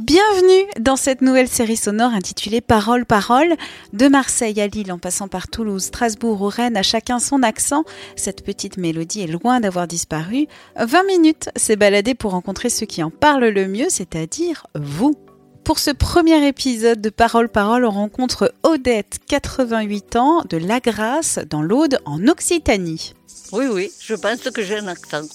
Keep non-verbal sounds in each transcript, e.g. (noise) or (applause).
Bienvenue dans cette nouvelle série sonore intitulée Parole, Parole. De Marseille à Lille, en passant par Toulouse, Strasbourg ou Rennes, à chacun son accent, cette petite mélodie est loin d'avoir disparu. 20 minutes s'est baladé pour rencontrer ceux qui en parlent le mieux, c'est-à-dire vous. Pour ce premier épisode de Parole Parole, on rencontre Odette, 88 ans, de Lagrasse, dans l'Aude, en Occitanie. Oui, oui, je pense que j'ai un accent.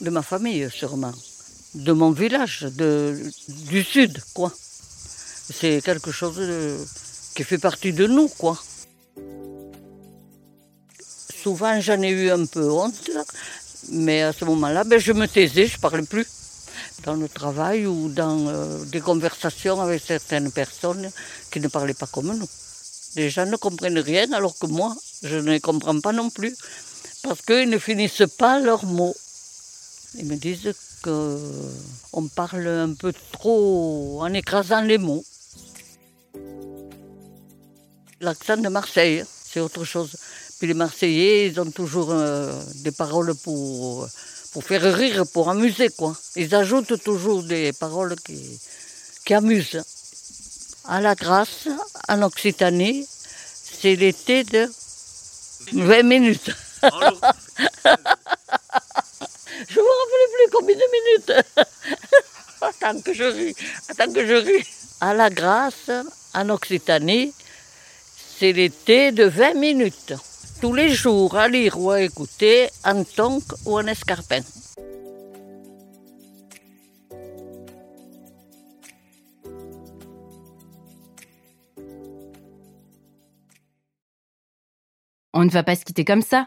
De ma famille, sûrement de mon village, de, du sud, quoi. C'est quelque chose qui fait partie de nous, quoi. Souvent, j'en ai eu un peu honte, mais à ce moment-là, ben, je me taisais, je ne parlais plus. Dans le travail ou dans euh, des conversations avec certaines personnes qui ne parlaient pas comme nous. Les gens ne comprennent rien, alors que moi, je ne comprends pas non plus. Parce qu'ils ne finissent pas leurs mots. Ils me disent qu'on parle un peu trop en écrasant les mots. L'accent de Marseille, c'est autre chose. Puis les Marseillais, ils ont toujours euh, des paroles pour, pour faire rire, pour amuser, quoi. Ils ajoutent toujours des paroles qui, qui amusent. À la grâce, en Occitanie, c'est l'été de 20 minutes. (laughs) Je me rappelle plus combien de minutes. (laughs) attends que je ris, attends que je ris. À la Grâce, en Occitanie, c'est l'été de 20 minutes. Tous les jours, à lire ou à écouter, en tonk ou en escarpin. On ne va pas se quitter comme ça.